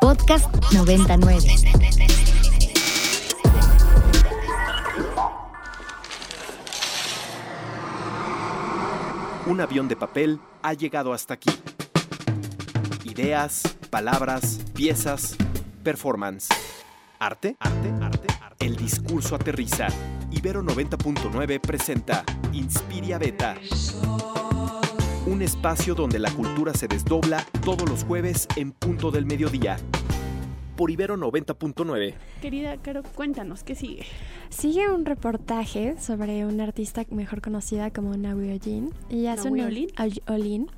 Podcast 99. Un avión de papel ha llegado hasta aquí. Ideas, palabras, piezas, performance. Arte, arte, arte, arte. El discurso aterriza. Ibero 90.9 presenta Inspiria Beta. Un espacio donde la cultura se desdobla todos los jueves en punto del mediodía. Por Ibero 90.9. Querida Caro, cuéntanos, ¿qué sigue? Sigue un reportaje sobre una artista mejor conocida como Naui Olin. Y hace ¿Naui unos- Olin?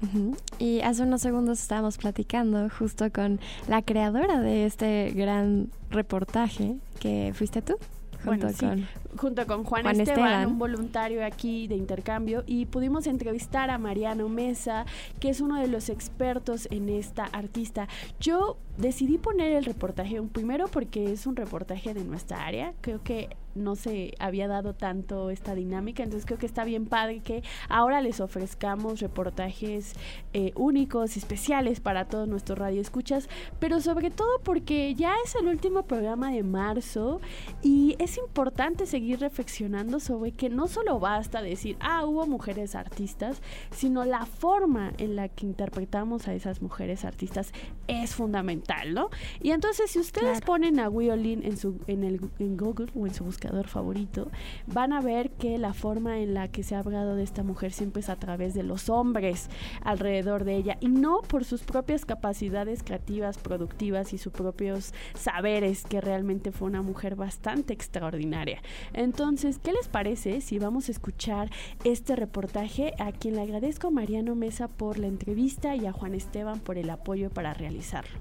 Y hace unos segundos estábamos platicando justo con la creadora de este gran reportaje que fuiste tú. Junto Bueno, sí. con Junto con Juan, Juan Esteban, Esteban. un voluntario aquí de intercambio, y pudimos entrevistar a Mariano Mesa, que es uno de los expertos en esta artista. Yo decidí poner el reportaje un primero porque es un reportaje de nuestra área. Creo que no se había dado tanto esta dinámica, entonces creo que está bien padre que ahora les ofrezcamos reportajes eh, únicos, especiales para todos nuestros radioescuchas, pero sobre todo porque ya es el último programa de marzo y es importante seguir reflexionando sobre que no solo basta decir, ah, hubo mujeres artistas, sino la forma en la que interpretamos a esas mujeres artistas es fundamental, ¿no? Y entonces si ustedes Claro. ponen a Wiolin en su en el en Google o en su buscador favorito, van a ver que la forma en la que se ha hablado de esta mujer siempre es a través de los hombres alrededor de ella y no por sus propias capacidades creativas, productivas y sus propios saberes, que realmente fue una mujer bastante extraordinaria. Entonces, ¿qué les parece si vamos a escuchar este reportaje? A quien le agradezco a Mariano Mesa por la entrevista y a Juan Esteban por el apoyo para realizarlo.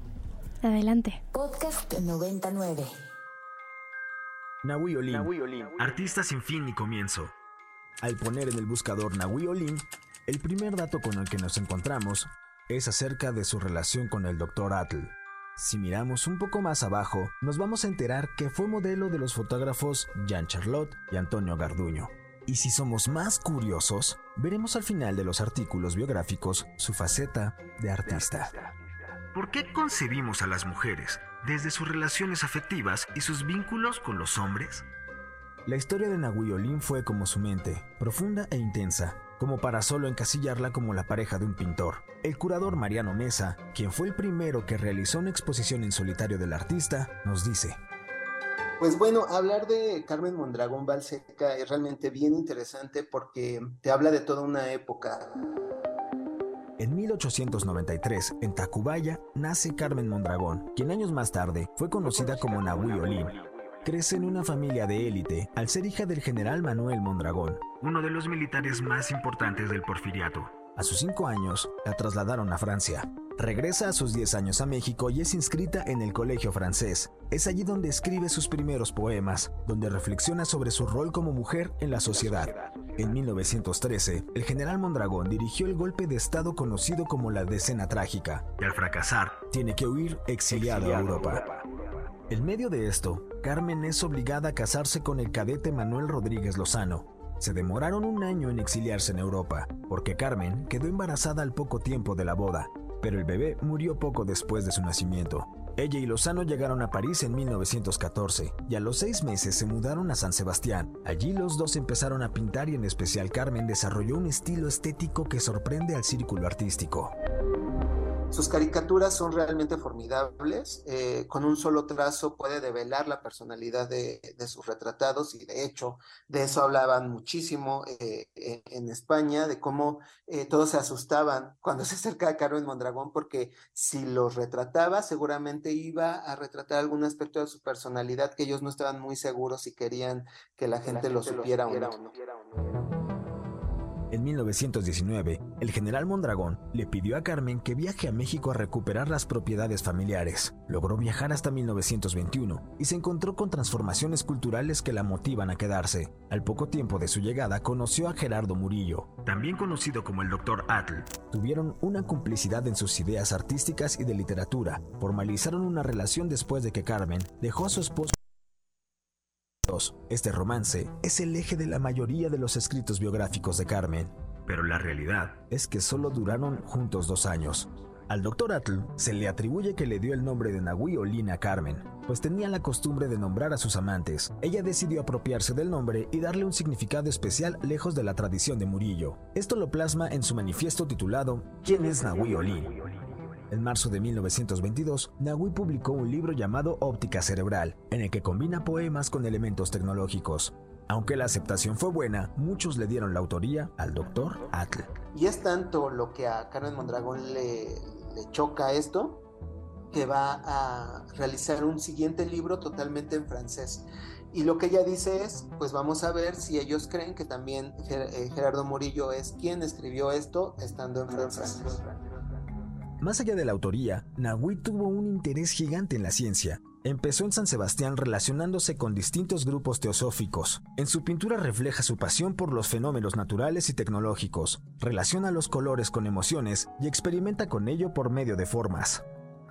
adelante. Podcast 99. Nahui Olin, artista sin fin ni comienzo. Al poner en el buscador Nahui Olin, el primer dato con el que nos encontramos es acerca de su relación con el Dr. Atl. Si miramos un poco más abajo, nos vamos a enterar que fue modelo de los fotógrafos Jean Charlotte y Antonio Garduño. Y si somos más curiosos, veremos al final de los artículos biográficos su faceta de artista. ¿Por qué concebimos a las mujeres desde sus relaciones afectivas y sus vínculos con los hombres? La historia de Nahui Olin fue como su mente, profunda e intensa, como para solo encasillarla como la pareja de un pintor. El curador Mariano Mesa, quien fue el primero que realizó una exposición en solitario del artista, nos dice, Pues bueno, hablar de Carmen Mondragón Balseca es realmente bien interesante porque te habla de toda una época. En 1893, en Tacubaya, nace Carmen Mondragón, quien años más tarde fue conocida como Nahui. Crece en una familia de élite al ser hija del general Manuel Mondragón, uno de los militares más importantes del porfiriato. A sus cinco años, la trasladaron a Francia. Regresa a sus 10 años a México y es inscrita en el colegio francés. Es allí donde escribe sus primeros poemas, donde reflexiona sobre su rol como mujer en la sociedad. En 1913, el general Mondragón dirigió el golpe de Estado conocido como la Decena Trágica, y al fracasar, tiene que huir exiliado a Europa. En medio de esto, Carmen es obligada a casarse con el cadete Manuel Rodríguez Lozano. Se demoraron un año en exiliarse en Europa, porque Carmen quedó embarazada al poco tiempo de la boda, pero el bebé murió poco después de su nacimiento. Ella y Lozano llegaron a París en 1914 y a los seis meses se mudaron a San Sebastián. Allí los dos empezaron a pintar y en especial Carmen desarrolló un estilo estético que sorprende al círculo artístico. Sus caricaturas son realmente formidables. eh, con un solo trazo puede develar la personalidad de, de sus retratados y de hecho de eso hablaban muchísimo eh, en, en España, de cómo eh, todos se asustaban cuando se acercaba a Carmen Mondragón porque si los retrataba seguramente iba a retratar algún aspecto de su personalidad que ellos no estaban muy seguros si querían que la gente lo supiera o no. En 1919, el general Mondragón le pidió a Carmen que viaje a México a recuperar las propiedades familiares. Logró viajar hasta 1921 y se encontró con transformaciones culturales que la motivan a quedarse. Al poco tiempo de su llegada conoció a Gerardo Murillo, también conocido como el Dr. Atl. Tuvieron una complicidad en sus ideas artísticas y de literatura. Formalizaron una relación después de que Carmen dejó a su esposo este romance es el eje de la mayoría de los escritos biográficos de Carmen, pero la realidad es que solo duraron juntos dos años. Al doctor Atl se le atribuye que le dio el nombre de Nahui Olin a Carmen, pues tenía la costumbre de nombrar a sus amantes. Ella decidió apropiarse del nombre y darle un significado especial lejos de la tradición de Murillo. Esto lo plasma en su manifiesto titulado ¿Quién es Nahui Olin? En marzo de 1922, Nahui publicó un libro llamado Óptica Cerebral, en el que combina poemas con elementos tecnológicos. Aunque la aceptación fue buena, muchos le dieron la autoría al doctor Atl. Y es tanto lo que a Carmen Mondragón le, choca esto, que va a realizar un siguiente libro totalmente en francés. Y lo que ella dice es, pues vamos a ver si ellos creen que también eh, Gerardo Murillo es quien escribió esto estando en francés. Más allá de la autoría, Nahui tuvo un interés gigante en la ciencia. Empezó en San Sebastián relacionándose con distintos grupos teosóficos. En su pintura refleja su pasión por los fenómenos naturales y tecnológicos, relaciona los colores con emociones y experimenta con ello por medio de formas.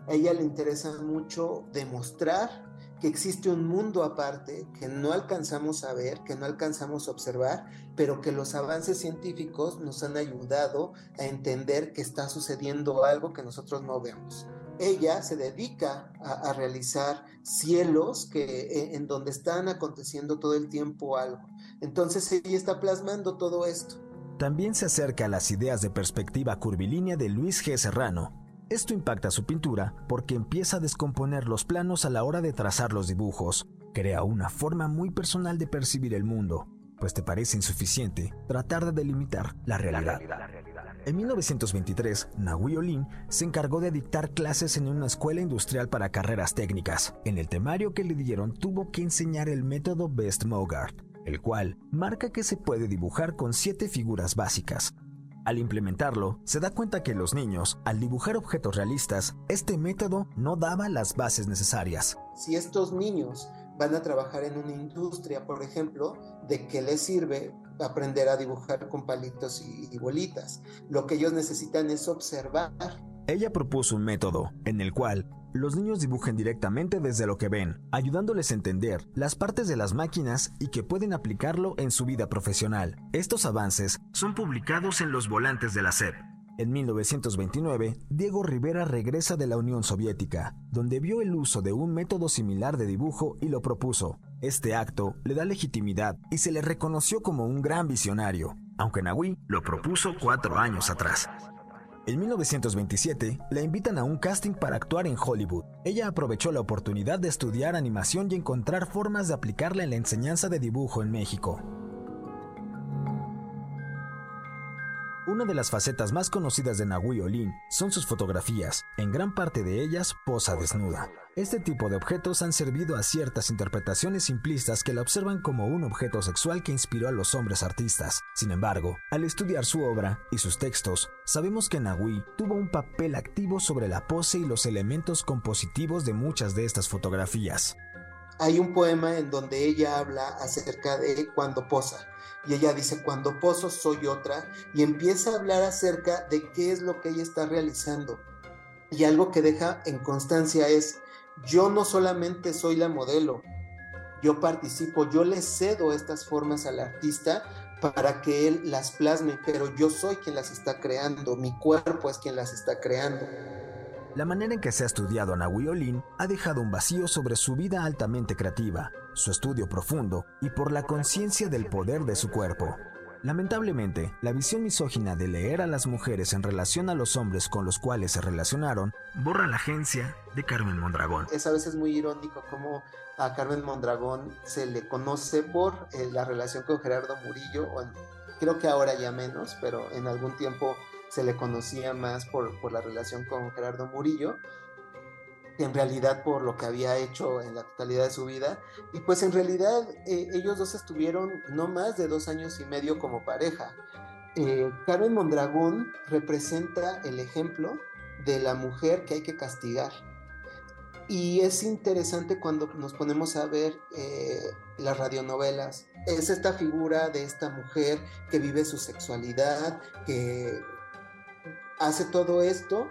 A ella le interesa mucho demostrar que existe un mundo aparte que no alcanzamos a ver, que no alcanzamos a observar, pero que los avances científicos nos han ayudado a entender que está sucediendo algo que nosotros no vemos ella se dedica a, realizar cielos que, eh, en donde están aconteciendo todo el tiempo algo. Entonces ella está plasmando todo esto. También se acerca a las ideas de perspectiva curvilínea de Luis G. Serrano. Esto impacta su pintura porque empieza a descomponer los planos a la hora de trazar los dibujos. Crea una forma muy personal de percibir el mundo, pues te parece insuficiente tratar de delimitar la realidad. En 1923, Nahui Olin se encargó de dictar clases en una escuela industrial para carreras técnicas. En el temario que le dieron tuvo que enseñar el método Best Mogart, el cual marca que se puede dibujar con siete figuras básicas. Al implementarlo, se da cuenta que los niños, al dibujar objetos realistas, este método no daba las bases necesarias. Si estos niños van a trabajar en una industria, por ejemplo, ¿de qué les sirve aprender a dibujar con palitos y, bolitas. Lo que ellos necesitan es observar. Ella propuso un método en el cual los niños dibujen directamente desde lo que ven, ayudándoles a entender las partes de las máquinas y que pueden aplicarlo en su vida profesional. Estos avances son publicados en los volantes de la SEP, en 1929, Diego Rivera regresa de la Unión Soviética, donde vio el uso de un método similar de dibujo y lo propuso. Este acto le da legitimidad y se le reconoció como un gran visionario, aunque Nahui lo propuso cuatro años atrás. En 1927, la invitan a un casting para actuar en Hollywood. Ella aprovechó la oportunidad de estudiar animación y encontrar formas de aplicarla en la enseñanza de dibujo en México. Una de las facetas más conocidas de Nahui Olin son sus fotografías, en gran parte de ellas posa desnuda. Este tipo de objetos han servido a ciertas interpretaciones simplistas que la observan como un objeto sexual que inspiró a los hombres artistas. Sin embargo, al estudiar su obra y sus textos, sabemos que Nahui tuvo un papel activo sobre la pose y los elementos compositivos de muchas de estas fotografías. Hay un poema en donde ella habla acerca de cuando posa y ella dice, cuando poso soy otra, y empieza a hablar acerca de qué es lo que ella está realizando. Y algo que deja en constancia es, yo no solamente soy la modelo, yo participo, yo le cedo estas formas al artista para que él las plasme, pero yo soy quien las está creando, mi cuerpo es quien las está creando. La manera en que se ha estudiado a Nahui ha dejado un vacío sobre su vida altamente creativa, su estudio profundo y por la conciencia del poder de su cuerpo. Lamentablemente, la visión misógina de leer a las mujeres en relación a los hombres con los cuales se relacionaron borra la agencia de Carmen Mondragón. Es a veces muy irónico cómo a Carmen Mondragón se le conoce por eh, la relación con Gerardo Murillo, creo que ahora ya menos, pero en algún tiempo se le conocía más por, la relación con Gerardo Murillo, que en realidad por lo que había hecho en la totalidad de su vida. Y pues en realidad eh, ellos dos estuvieron no más de dos años y medio como pareja. Eh, Carmen Mondragón representa el ejemplo de la mujer que hay que castigar. Y es interesante cuando nos ponemos a ver eh, las radionovelas. Es esta figura de esta mujer que vive su sexualidad, que hace todo esto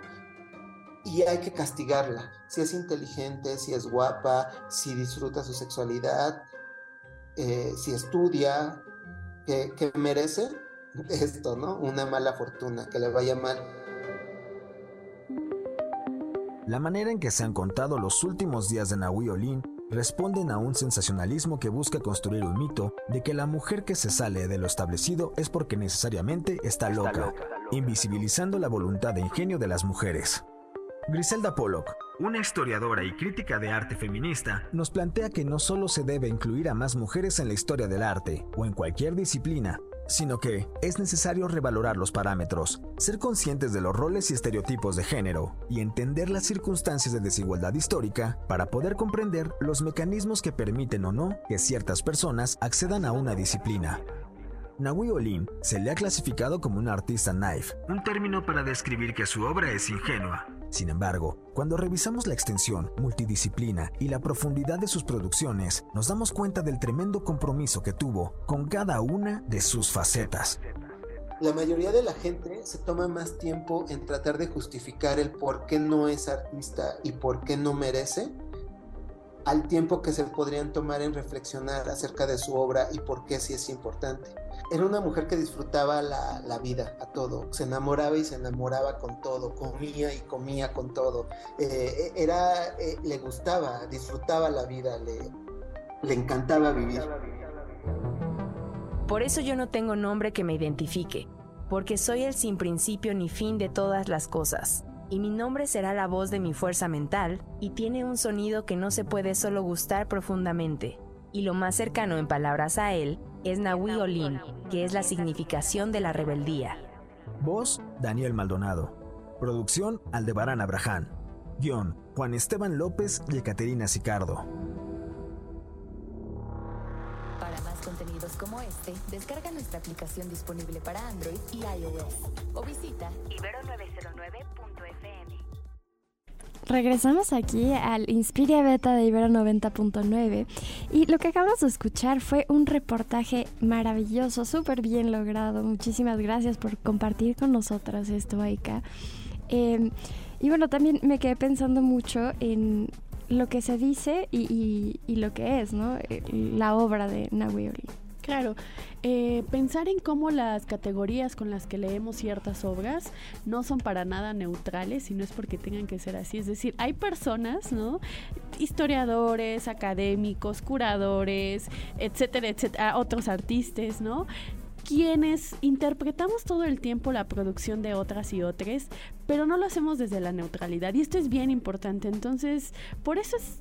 y hay que castigarla. Si es inteligente, si es guapa, si disfruta su sexualidad, eh, si estudia, que, que merece esto, ¿no? Una mala fortuna, que le vaya mal. La manera en que se han contado los últimos días de Nahui Olin responden a un sensacionalismo que busca construir un mito de que la mujer que se sale de lo establecido es porque necesariamente está loca, invisibilizando la voluntad de ingenio de las mujeres. Griselda Pollock, una historiadora y crítica de arte feminista, nos plantea que no solo se debe incluir a más mujeres en la historia del arte o en cualquier disciplina, sino que es necesario revalorar los parámetros, ser conscientes de los roles y estereotipos de género y entender las circunstancias de desigualdad histórica para poder comprender los mecanismos que permiten o no que ciertas personas accedan a una disciplina. Nahui Olin se le ha clasificado como un artista knife, un término para describir que su obra es ingenua. Sin embargo, cuando revisamos la extensión, multidisciplina y la profundidad de sus producciones, nos damos cuenta del tremendo compromiso que tuvo con cada una de sus facetas. La mayoría de la gente se toma más tiempo en tratar de justificar el por qué no es artista y por qué no merece al tiempo que se podrían tomar en reflexionar acerca de su obra y por qué sí es importante. Era una mujer que disfrutaba la, vida a todo, se enamoraba y se enamoraba con todo, comía y comía con todo, eh, era, eh, le gustaba, disfrutaba la vida, le, le encantaba vivir. Por eso yo no tengo nombre que me identifique, porque soy el sin principio ni fin de todas las cosas y mi nombre será la voz de mi fuerza mental, y tiene un sonido que no se puede solo gustar profundamente. Y lo más cercano en palabras a él es Nahui Olin, que es la significación de la rebeldía. Voz, Daniel Maldonado. Producción, Aldebarán Abraham. Guión, Juan Esteban López y Caterina Sicardo. Como este, descarga nuestra aplicación disponible para Android y iOS o visita ibero909.fm. Regresamos aquí al Inspiria Beta de Ibero 90.9 y lo que acabamos de escuchar fue un reportaje maravilloso, súper bien logrado. Muchísimas gracias por compartir con nosotras esto, Aika. Em, y bueno, también me quedé pensando mucho en lo que se dice y, lo que es, ¿no? Eh, la obra de Nahui Claro, eh, pensar en cómo las categorías con las que leemos ciertas obras no son para nada neutrales y no es porque tengan que ser así. Es decir, hay personas, ¿no? Historiadores, académicos, curadores, etcétera, etcétera, otros artistas, ¿no? quienes interpretamos todo el tiempo la producción de otras y otras, pero no lo hacemos desde la neutralidad. Y esto es bien importante. Entonces, por eso es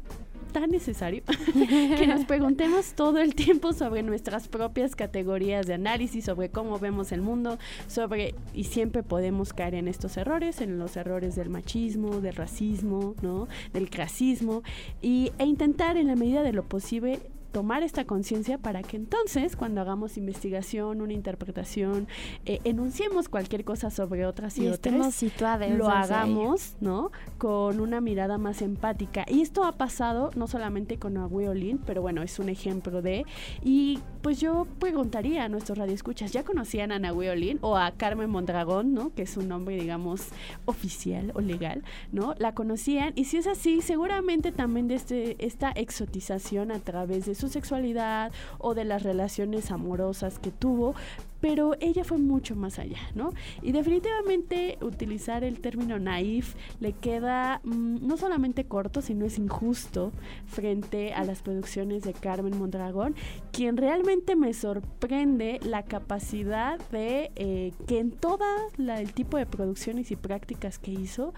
tan necesario que nos preguntemos todo el tiempo sobre nuestras propias categorías de análisis, sobre cómo vemos el mundo, sobre y siempre podemos caer en estos errores, en los errores del machismo, del racismo, ¿no? del clasismo y, e intentar en la medida de lo posible tomar esta conciencia para que entonces cuando hagamos investigación, una interpretación, eh, enunciemos cualquier cosa sobre otras y, y otras, lo hagamos, ¿no? Con una mirada más empática. Y esto ha pasado no solamente con Olin, pero bueno, es un ejemplo de... Y pues yo preguntaría a nuestros radioescuchas, ¿ya conocían a Olin o a Carmen Mondragón, ¿no? Que es un nombre, digamos, oficial o legal, ¿no? La conocían y si es así, seguramente también de este, esta exotización a través de su sexualidad o de las relaciones amorosas que tuvo, pero ella fue mucho más allá, ¿no? Y definitivamente utilizar el término naif le queda mm, no solamente corto, sino es injusto frente a las producciones de Carmen Mondragón, quien realmente me sorprende la capacidad de eh, que en todo el tipo de producciones y prácticas que hizo,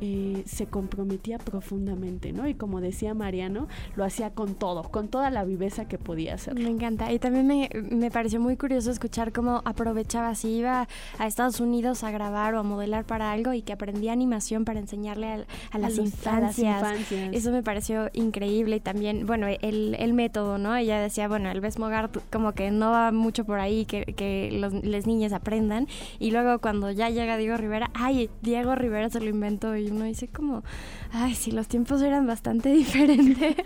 eh, se comprometía profundamente, ¿no? Y como decía Mariano, lo hacía con todo, con toda la viveza que podía hacer. Me encanta. Y también me, me pareció muy curioso escuchar cómo aprovechaba, si iba a Estados Unidos a grabar o a modelar para algo y que aprendía animación para enseñarle a, las, infancias. Eso me pareció increíble. Y también, bueno, el, el método, ¿no? Ella decía, bueno, el Mogar como que no va mucho por ahí que, que los, las niñas aprendan. Y luego cuando ya llega Diego Rivera, ay, Diego Rivera se lo inventó y uno dice como, ay, si los tiempos eran bastante diferentes.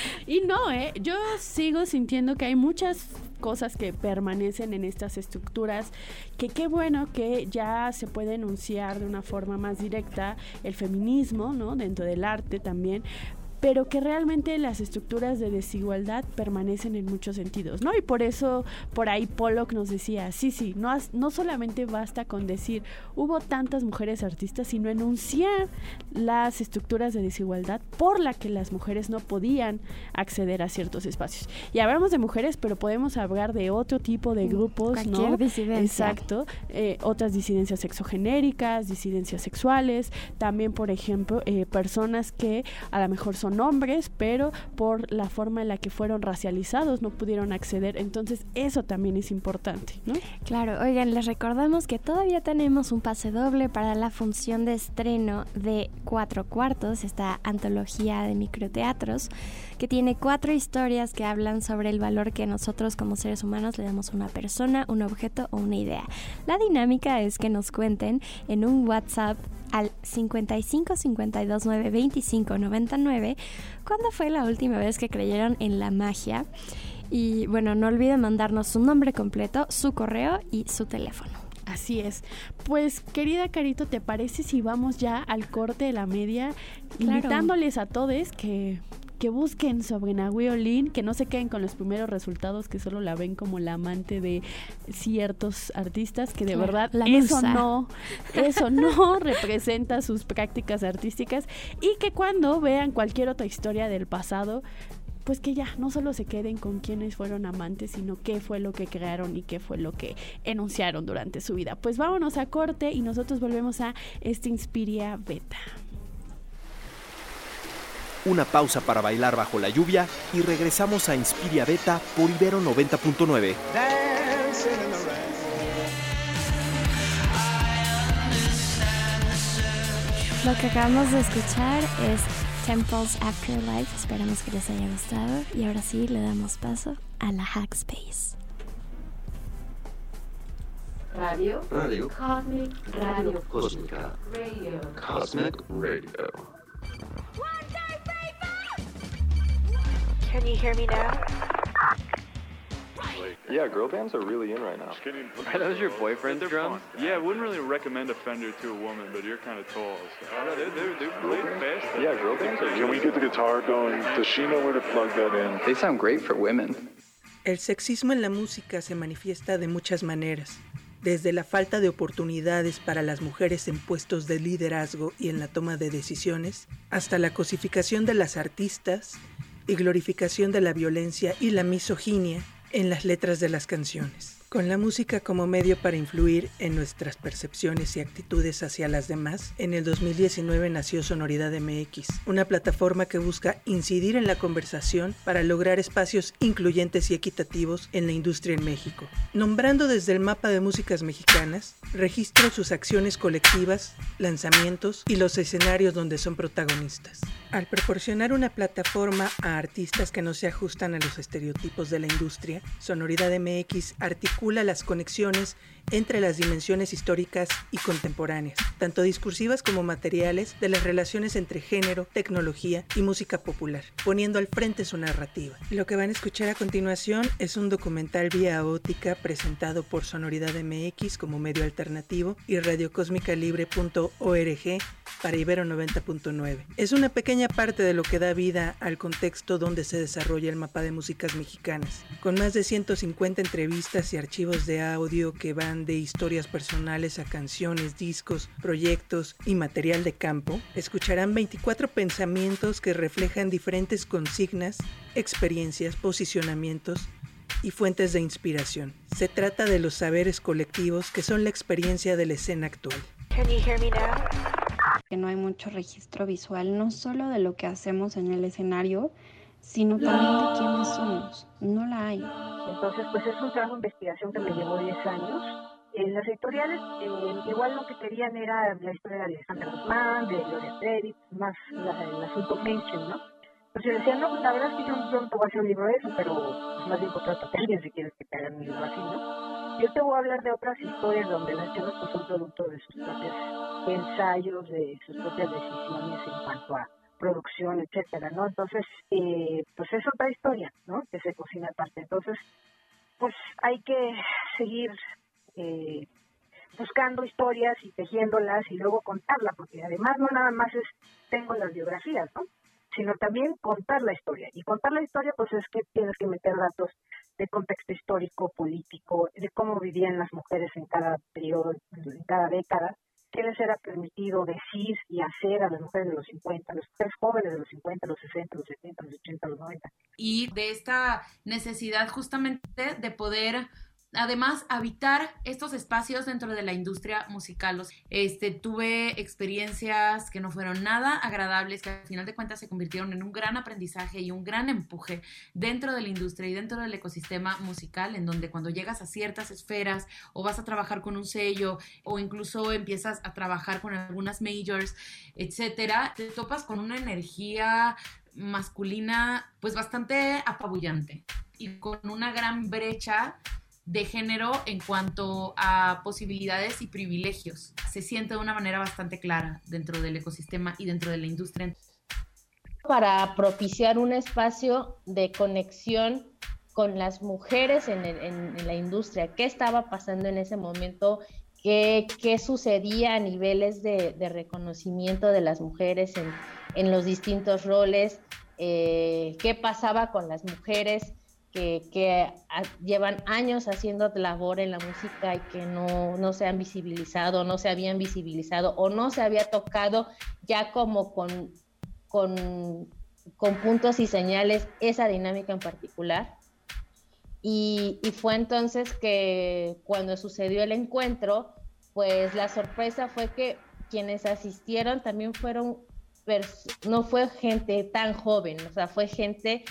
y no, ¿eh? Yo sigo sintiendo que hay muchas cosas que permanecen en estas estructuras, que qué bueno que ya se puede enunciar de una forma más directa el feminismo, ¿no? Dentro del arte también, pero que realmente las estructuras de desigualdad permanecen en muchos sentidos, ¿no? Y por eso por ahí Pollock nos decía, sí, sí, no, no solamente basta con decir hubo tantas mujeres artistas, sino enunciar las estructuras de desigualdad por la que las mujeres no podían acceder a ciertos espacios. Y hablamos de mujeres, pero podemos hablar de otro tipo de grupos, Cualquier ¿no? disidencia. Exacto. Eh, otras disidencias sexogenéricas, disidencias sexuales, también, por ejemplo, eh, personas que a lo mejor son hombres, pero por la forma en la que fueron racializados no pudieron acceder. Entonces, eso también es importante, ¿no? Claro, oigan, les recordamos que todavía tenemos un pase doble para la función de estreno de Cuatro Cuartos, esta antología de microteatros, que tiene cuatro historias que hablan sobre el valor que nosotros como seres humanos le damos a una persona, un objeto o una idea. La dinámica es que nos cuenten en un WhatsApp al 55 52 9 25 99 cuándo fue la última vez que creyeron en la magia. Y bueno, no olviden mandarnos su nombre completo, su correo y su teléfono. Así es. Pues, querida Carito, ¿te parece si vamos ya al corte de la media? Claro. Invitándoles a todos que, que busquen sobre Nahui Olin, que no se queden con los primeros resultados, que solo la ven como la amante de ciertos artistas, que de Claro, verdad la eso musa. no, eso no representa sus prácticas artísticas y que cuando vean cualquier otra historia del pasado, pues que ya no solo se queden con quienes fueron amantes, sino qué fue lo que crearon y qué fue lo que enunciaron durante su vida. Pues vámonos a corte y nosotros volvemos a este Inspiria Beta. Una pausa para bailar bajo la lluvia y regresamos a Inspiria Beta por Ibero 90.9. Lo que acabamos de escuchar es Temples Afterlife. Esperamos que les haya gustado. Y ahora sí, le damos paso a la Hackspace. Radio Radio Cosmic Radio Cósmica Radio. Cosmic Radio. Can you hear me now? Yeah, girl bands are really in right now. Are those your boyfriend's drums? Yeah, I wouldn't really recommend a Fender to a woman, but you're kind of tall. So. Know, they're, they're, they're really fast. Yeah, girl bands are Can we get the guitar going? Does she know where to plug that in? They sound great for women. El sexismo en la música se manifiesta de muchas maneras, desde la falta de oportunidades para las mujeres en puestos de liderazgo y en la toma de decisiones, hasta la cosificación de las artistas y glorificación de la violencia y la misoginia en las letras de las canciones. Con la música como medio para influir en nuestras percepciones y actitudes hacia las demás, en el 2019 nació Sonoridad MX, una plataforma que busca incidir en la conversación para lograr espacios incluyentes y equitativos en la industria en México. Nombrando desde el mapa de músicas mexicanas, registro sus acciones colectivas, lanzamientos y los escenarios donde son protagonistas. Al proporcionar una plataforma a artistas que no se ajustan a los estereotipos de la industria, Sonoridad MX articula las conexiones entre las dimensiones históricas y contemporáneas, tanto discursivas como materiales, de las relaciones entre género, tecnología y música popular, poniendo al frente su narrativa. Lo que van a escuchar a continuación es un documental vía óptica presentado por Sonoridad MX como medio alternativo y radiocosmicalibre.org para Ibero 90.9. Es una pequeña parte de lo que da vida al contexto donde se desarrolla el mapa de músicas mexicanas, con más de 150 entrevistas y archivos de audio que van de historias personales a canciones, discos, proyectos y material de campo, escucharán 24 pensamientos que reflejan diferentes consignas, experiencias, posicionamientos y fuentes de inspiración. Se trata de los saberes colectivos que son la experiencia de la escena actual. Can you hear me now? que no hay mucho registro visual, no solo de lo que hacemos en el escenario, sino también de quiénes somos. No la hay. Entonces, pues es un trabajo de investigación que me llevó 10 años. En las editoriales, eh, igual lo que querían era la historia de Alexander Guzmán, de Gloria Trevi, más la, el asunto mainstream, ¿no? Pues yo decía, no, pues la verdad es que yo pronto voy a hacer un libro de eso, pero pues más bien contratate a alguien si quieres que te hagan un libro así, ¿no? Yo te voy a hablar de otras historias donde las chicas pues, son producto de sus propios ensayos, de sus propias decisiones en cuanto a producción, etcétera, ¿no? Entonces, eh, pues es otra historia, ¿no? Que se cocina aparte. Entonces, pues hay que seguir eh, buscando historias y tejiéndolas y luego contarla, porque además no nada más es, tengo las biografías, ¿no? sino también contar la historia. Y contar la historia, pues es que tienes que meter datos de contexto histórico, político, de cómo vivían las mujeres en cada periodo, en cada década, qué les era permitido decir y hacer a las mujeres de los 50, a las mujeres jóvenes de los 50, los 60, los 70, los 80, los 90. Y de esta necesidad justamente de poder además habitar estos espacios dentro de la industria musical. Este, tuve experiencias que no fueron nada agradables, que al final de cuentas se convirtieron en un gran aprendizaje y un gran empuje dentro de la industria y dentro del ecosistema musical, en donde cuando llegas a ciertas esferas o vas a trabajar con un sello o incluso empiezas a trabajar con algunas majors, etcétera, te topas con una energía masculina pues bastante apabullante y con una gran brecha de género en cuanto a posibilidades y privilegios. Se siente de una manera bastante clara dentro del ecosistema y dentro de la industria. Para propiciar un espacio de conexión con las mujeres en, la industria, qué estaba pasando en ese momento, qué, qué sucedía a niveles de, reconocimiento de las mujeres en, los distintos roles, eh, qué pasaba con las mujeres que, llevan años haciendo labor en la música y que no, se han visibilizado, no se habían visibilizado o no se había tocado ya como con, con, puntos y señales esa dinámica en particular. Y, y, fue entonces que cuando sucedió el encuentro, pues la sorpresa fue que quienes asistieron también fueron, no fue gente tan joven, o sea, fue gente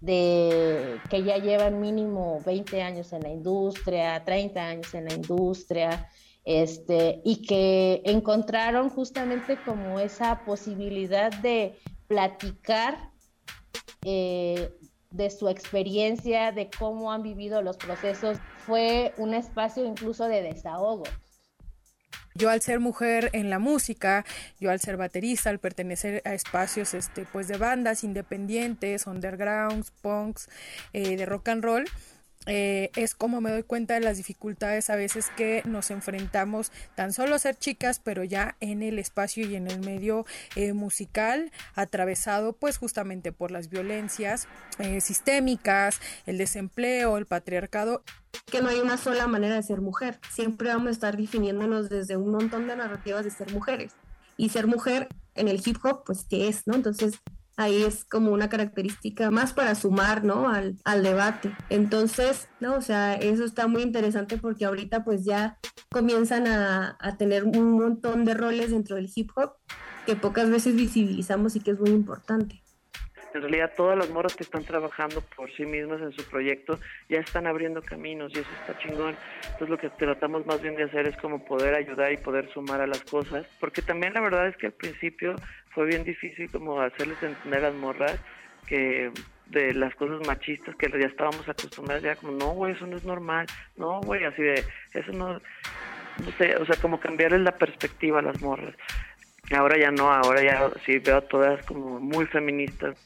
de que ya llevan mínimo 20 años en la industria, 30 años en la industria, este, y que encontraron justamente como esa posibilidad de platicar eh, de su experiencia, de cómo han vivido los procesos. Fue un espacio incluso de desahogo. Yo al ser mujer en la música, yo al ser baterista, al pertenecer a espacios este, pues de bandas independientes, undergrounds, punks, eh, de rock and roll, eh, es como me doy cuenta de las dificultades a veces que nos enfrentamos tan solo a ser chicas, pero ya en el espacio y en el medio eh, musical, atravesado pues justamente por las violencias eh, sistémicas, el desempleo, el patriarcado. Que no hay una sola manera de ser mujer, siempre vamos a estar definiéndonos desde un montón de narrativas de ser mujeres. Y ser mujer en el hip hop, pues, ¿qué es? ¿No? Entonces, ahí es como una característica más para sumar, ¿no? Al, al, debate. Entonces, ¿no? O sea, eso está muy interesante porque ahorita pues ya comienzan a, a tener un montón de roles dentro del hip hop que pocas veces visibilizamos y que es muy importante en realidad todas las moras que están trabajando por sí mismas en su proyecto ya están abriendo caminos y eso está chingón. Entonces lo que tratamos más bien de hacer es como poder ayudar y poder sumar a las cosas, porque también la verdad es que al principio fue bien difícil como hacerles entender a las morras que de las cosas machistas que ya estábamos acostumbrados, ya como, no, güey, eso no es normal, no, güey, así de, eso no, no sé, o sea, como cambiarles la perspectiva a las morras. Ahora ya no, ahora ya sí veo a todas como muy feministas.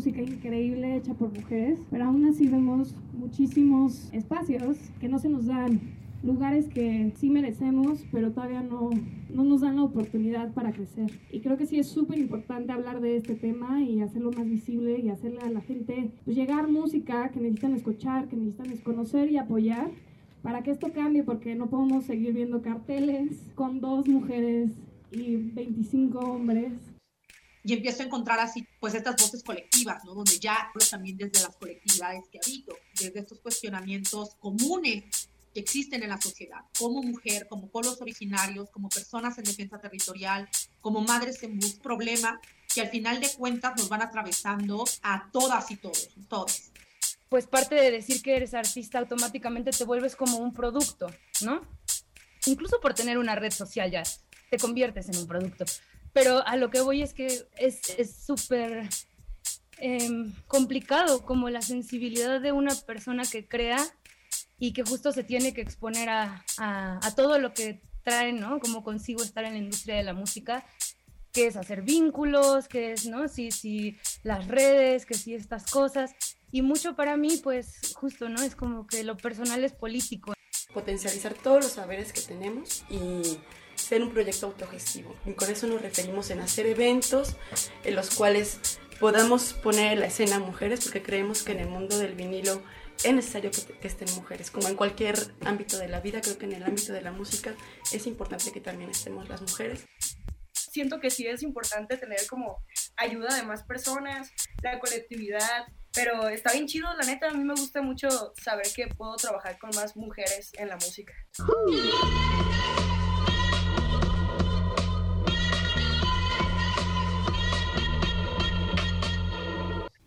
Música increíble hecha por mujeres, pero aún así vemos muchísimos espacios que no se nos dan, lugares que sí merecemos, pero todavía no, no nos dan la oportunidad para crecer. Y creo que sí es súper importante hablar de este tema y hacerlo más visible y hacerle a la gente pues, llegar música que necesitan escuchar, que necesitan conocer y apoyar para que esto cambie, porque no podemos seguir viendo carteles con dos mujeres y 25 hombres y empiezo a encontrar así pues estas voces colectivas, ¿no? Donde ya hablo también desde las colectividades que habito, desde estos cuestionamientos comunes que existen en la sociedad, como mujer, como pueblos originarios, como personas en defensa territorial, como madres en bus, problema que al final de cuentas nos van atravesando a todas y todos, todos. Pues parte de decir que eres artista automáticamente te vuelves como un producto, ¿no? Incluso por tener una red social ya te conviertes en un producto. Pero a lo que voy es que es súper em, complicado como la sensibilidad de una persona que crea y que justo se tiene que exponer a, a, todo lo que trae, ¿no? Como consigo estar en la industria de la música, que es hacer vínculos, que es, ¿no? Sí, sí, las redes, que sí, estas cosas. Y mucho para mí, pues justo, ¿no? Es como que lo personal es político. Potencializar todos los saberes que tenemos y ser un proyecto autogestivo. Y con eso nos referimos en hacer eventos en los cuales podamos poner en la escena mujeres, porque creemos que en el mundo del vinilo es necesario que, que, estén mujeres. Como en cualquier ámbito de la vida, creo que en el ámbito de la música es importante que también estemos las mujeres. Siento que sí es importante tener como ayuda de más personas, la colectividad, pero está bien chido, la neta, a mí me gusta mucho saber que puedo trabajar con más mujeres en la música.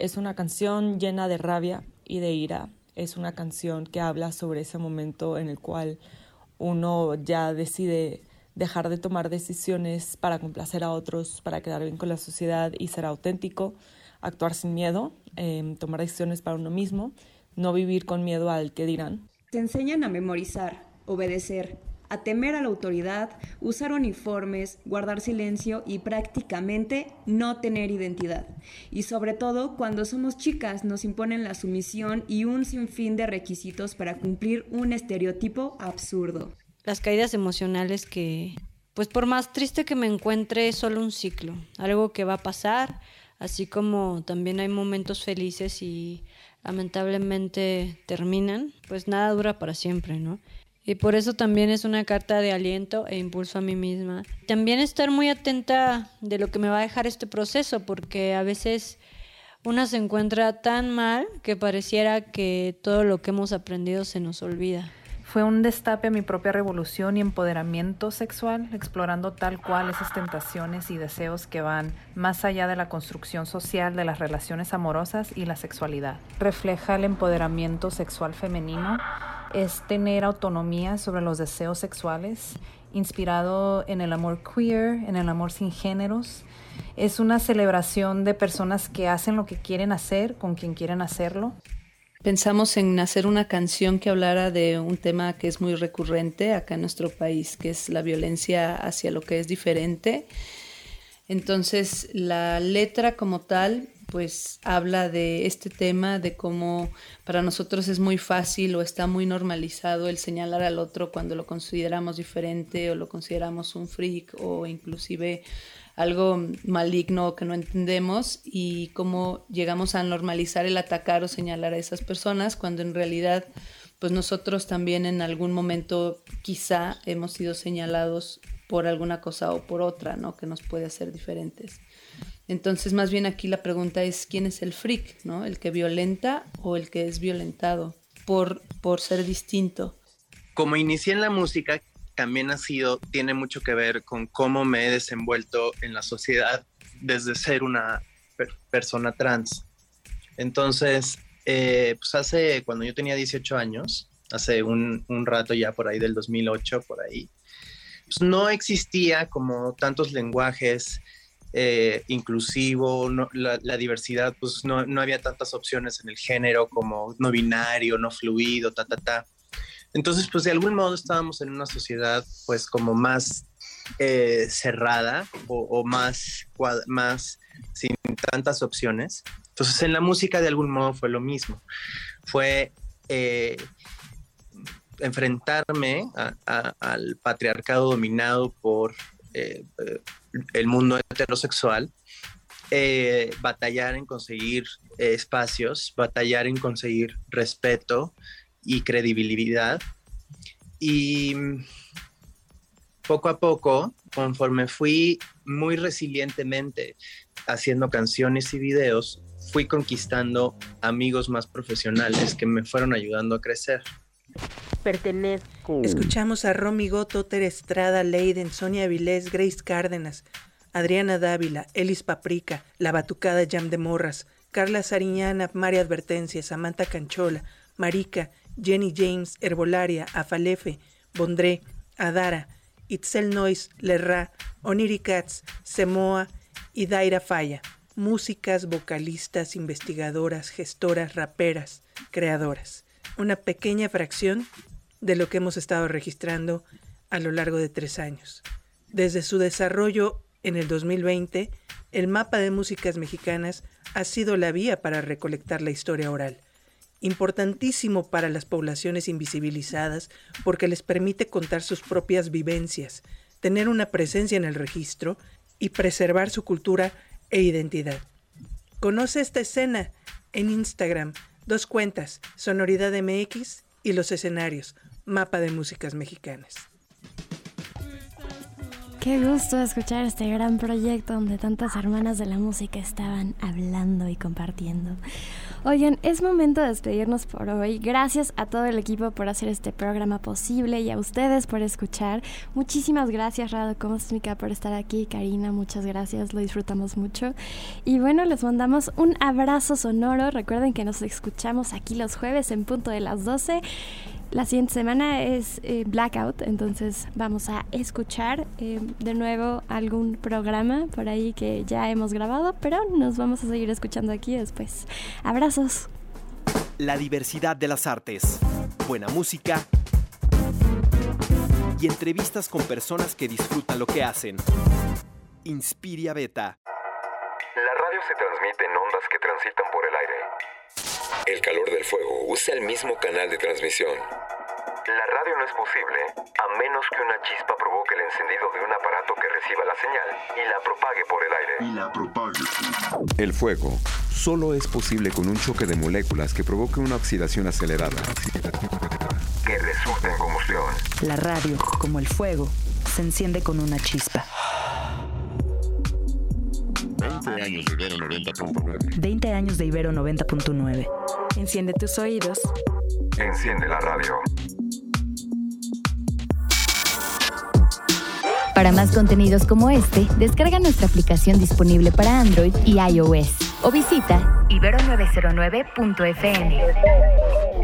Es una canción llena de rabia y de ira. Es una canción que habla sobre ese momento en el cual uno ya decide dejar de tomar decisiones para complacer a otros, para quedar bien con la sociedad y ser auténtico, actuar sin miedo, em, tomar decisiones para uno mismo, no vivir con miedo al que dirán. Te enseñan a memorizar, obedecer, a temer a la autoridad, usar uniformes, guardar silencio y prácticamente no tener identidad. Y sobre todo, cuando somos chicas nos imponen la sumisión y un sinfín de requisitos para cumplir un estereotipo absurdo. Las caídas emocionales que, pues por más triste que me encuentre, es solo un ciclo, algo que va a pasar, así como también hay momentos felices y lamentablemente terminan, pues nada dura para siempre, ¿no? Y por eso también es una carta de aliento e impulso a mí misma. También estar muy atenta de lo que me va a dejar este proceso, porque a veces una se encuentra tan mal que pareciera que todo lo que hemos aprendido se nos olvida. Fue un destape a mi propia revolución y empoderamiento sexual, explorando tal cual esas tentaciones y deseos que van más allá de la construcción social de las relaciones amorosas y la sexualidad. Refleja el empoderamiento sexual femenino es tener autonomía sobre los deseos sexuales, inspirado en el amor queer, en el amor sin géneros. Es una celebración de personas que hacen lo que quieren hacer con quien quieren hacerlo. Pensamos en hacer una canción que hablara de un tema que es muy recurrente acá en nuestro país, que es la violencia hacia lo que es diferente. Entonces, la letra como tal pues habla de este tema, de cómo para nosotros es muy fácil o está muy normalizado el señalar al otro cuando lo consideramos diferente o lo consideramos un freak o inclusive algo maligno que no entendemos y cómo llegamos a normalizar el atacar o señalar a esas personas cuando en realidad pues nosotros también en algún momento quizá hemos sido señalados por alguna cosa o por otra, ¿no? Que nos puede hacer diferentes. Entonces, más bien aquí la pregunta es quién es el freak, ¿no? El que violenta o el que es violentado por, por ser distinto. Como inicié en la música, también ha sido, tiene mucho que ver con cómo me he desenvuelto en la sociedad desde ser una persona trans. Entonces, eh, pues hace, cuando yo tenía 18 años, hace un, un rato ya por ahí del 2008, por ahí, pues no existía como tantos lenguajes eh, inclusivo, la, diversidad, pues no, no, había tantas opciones en el género como no binario, no fluido, ta, ta, ta. Entonces, pues de algún modo estábamos en una sociedad pues como más eh, cerrada o, más, más sin tantas opciones. Entonces, en la música de algún modo fue lo mismo. Fue eh, enfrentarme al patriarcado dominado por eh, el mundo heterosexual, eh, batallar en conseguir espacios, batallar en conseguir respeto y credibilidad. Y poco a poco, conforme fui muy resilientemente haciendo canciones y videos, fui conquistando amigos más profesionales que me fueron ayudando a crecer pertenezco. Escuchamos a Romy Goto, Ter Estrada, Leiden, Sonia Vilés, Grace Cárdenas, Adriana Dávila, Elis Paprika, La Batucada Jam de Morras, Carla Sariñana, María Advertencia, Samantha Canchola, Marica, Jenny James, Herbolaria, Afalefe, Bondré, Adara, Itzel Nois, Lerra, Oniri Katz, Semoa y Daira Falla. músicas, vocalistas, investigadoras, gestoras, raperas, creadoras. Una pequeña fracción de lo que hemos estado registrando a lo largo de tres años. Desde su desarrollo en el 2020, el mapa de músicas mexicanas ha sido la vía para recolectar la historia oral, importantísimo para las poblaciones invisibilizadas porque les permite contar sus propias vivencias, tener una presencia en el registro y preservar su cultura e identidad. Conoce esta escena en Instagram, dos cuentas, Sonoridad MX y los escenarios, Mapa de Músicas Mexicanas. Qué gusto escuchar este gran proyecto donde tantas hermanas de la música estaban hablando y compartiendo. Oigan, es momento de despedirnos por hoy. Gracias a todo el equipo por hacer este programa posible y a ustedes por escuchar. Muchísimas gracias, Rado Cósmica, por estar aquí. Karina, muchas gracias, lo disfrutamos mucho. Y bueno, les mandamos un abrazo sonoro. Recuerden que nos escuchamos aquí los jueves en punto de las 12. La siguiente semana es eh, Blackout, entonces vamos a escuchar eh, de nuevo algún programa por ahí que ya hemos grabado, pero nos vamos a seguir escuchando aquí después. Abrazos. La diversidad de las artes, buena música y entrevistas con personas que disfrutan lo que hacen. Inspiria Beta. La radio se transmite en ondas que transitan por el aire. El calor del fuego usa el mismo canal de transmisión. La radio no es posible a menos que una chispa provoque el encendido de un aparato que reciba la señal y la propague por el aire. Y la propague. El fuego solo es posible con un choque de moléculas que provoque una oxidación acelerada. Que resulte en combustión. La radio, como el fuego, se enciende con una chispa. 20 años de Ibero 90.9. 20 años de Ibero 90.9. Enciende tus oídos. Enciende la radio. Para más contenidos como este, descarga nuestra aplicación disponible para Android y iOS o visita ibero909.fm.